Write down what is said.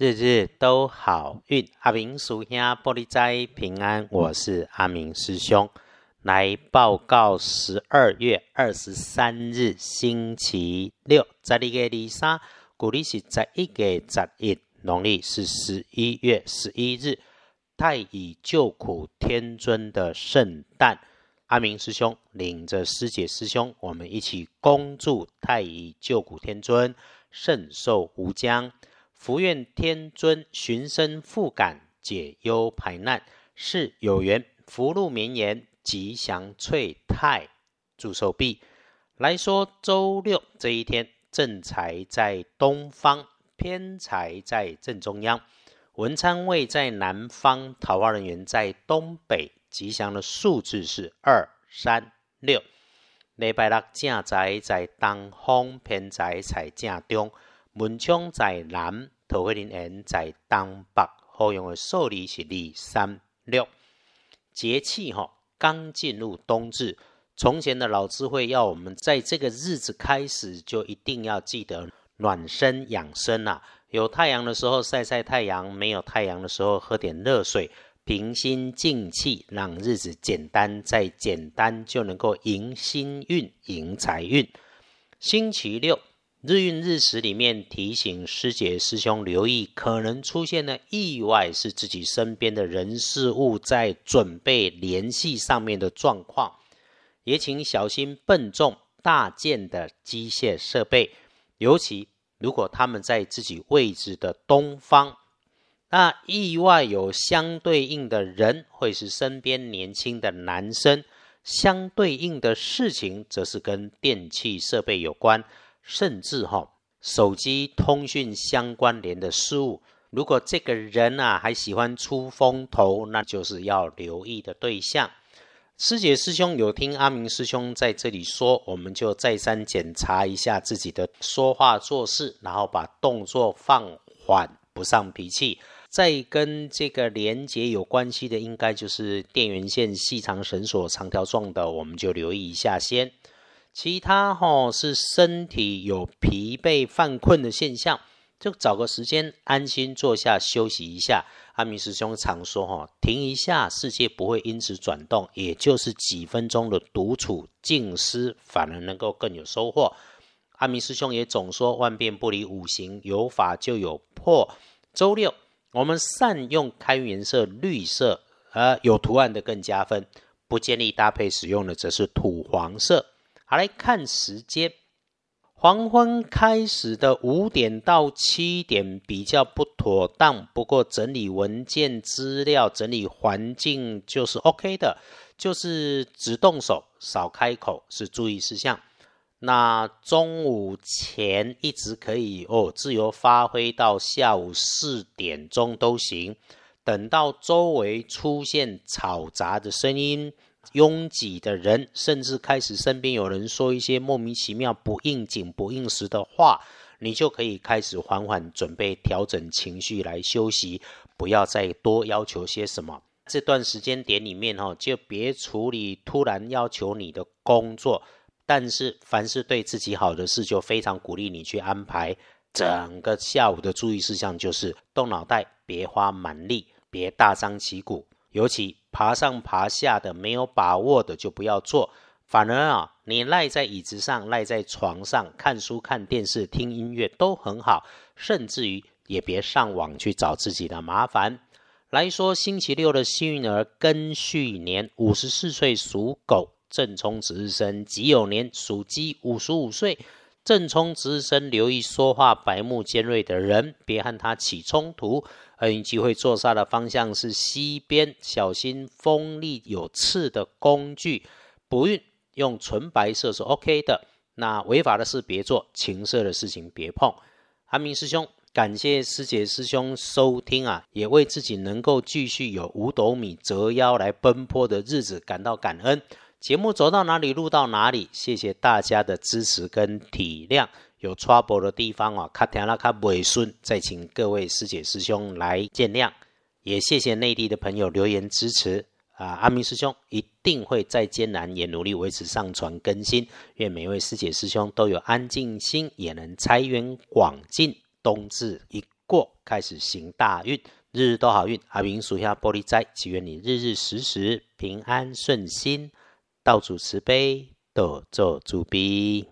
日日都好运，阿明师兄玻璃斋平安。我是阿明师兄，来报告十二月二十三日星期六，十二月二三，古历是十一月十一，农历是十一月十一日，太乙救苦天尊的圣诞。阿明师兄领着师姐师兄，我们一起恭祝太乙救苦天尊圣寿无疆。福愿天尊寻声复感，解忧排难，是有缘，福禄绵延，吉祥翠泰，祝寿毕。来说周六这一天，正财在东方，偏财在正中央，文昌位在南方，桃花人员在东北，吉祥的数字是二三六。礼拜六正财在东方，偏财在正中。文昌在南，桃花林缘在东北，好用的数字是二、三、六。节气哈，刚进入冬至。从前的老智慧要我们在这个日子开始，就一定要记得暖身养生啊。有太阳的时候晒晒太阳，没有太阳的时候喝点热水，平心静气，让日子简单再简单，就能够迎新运、迎财运。星期六。日运日时里面提醒师姐师兄留意，可能出现的意外是自己身边的人事物在准备联系上面的状况，也请小心笨重大件的机械设备，尤其如果他们在自己位置的东方，那意外有相对应的人会是身边年轻的男生，相对应的事情则是跟电器设备有关。甚至哈，手机通讯相关联的事物，如果这个人啊还喜欢出风头，那就是要留意的对象。师姐师兄有听阿明师兄在这里说，我们就再三检查一下自己的说话做事，然后把动作放缓，不上脾气。再跟这个连接有关系的，应该就是电源线细长绳索长条状的，我们就留意一下先。其他哈是身体有疲惫犯困的现象，就找个时间安心坐下休息一下。阿弥师兄常说哈，停一下，世界不会因此转动，也就是几分钟的独处静思，反而能够更有收获。阿弥师兄也总说万变不离五行，有法就有破。周六我们善用开颜色绿色，呃，有图案的更加分。不建议搭配使用的则是土黄色。好，来看时间，黄昏开始的五点到七点比较不妥当，不过整理文件资料、整理环境就是 OK 的，就是只动手少开口是注意事项。那中午前一直可以哦，自由发挥到下午四点钟都行。等到周围出现吵杂的声音。拥挤的人，甚至开始身边有人说一些莫名其妙、不应景、不应时的话，你就可以开始缓缓准备调整情绪来休息，不要再多要求些什么。这段时间点里面哈，就别处理突然要求你的工作。但是凡是对自己好的事，就非常鼓励你去安排。整个下午的注意事项就是动脑袋，别花蛮力，别大张旗鼓。尤其爬上爬下的没有把握的就不要做，反而啊，你赖在椅子上、赖在床上看书、看电视、听音乐都很好，甚至于也别上网去找自己的麻烦。来说星期六的幸运儿庚戌年五十四岁属狗，正冲值日生己酉年属鸡五十五岁。正冲值日生，留意说话白目尖锐的人，别和他起冲突。厄运机会坐煞的方向是西边，小心锋利有刺的工具。不运用纯白色是 OK 的。那违法的事别做，情色的事情别碰。阿明师兄，感谢师姐师兄收听啊，也为自己能够继续有五斗米折腰来奔波的日子感到感恩。节目走到哪里录到哪里，谢谢大家的支持跟体谅。有 trouble 的地方哦，卡听了卡尾顺，再请各位师姐师兄来见谅。也谢谢内地的朋友留言支持啊，阿明师兄一定会再艰难也努力维持上传更新。愿每位师姐师兄都有安静心，也能财源广进，冬至一过，开始行大运，日日都好运。阿明属下玻璃斋，祈愿你日日时时平安顺心，道祖慈悲，多做主逼。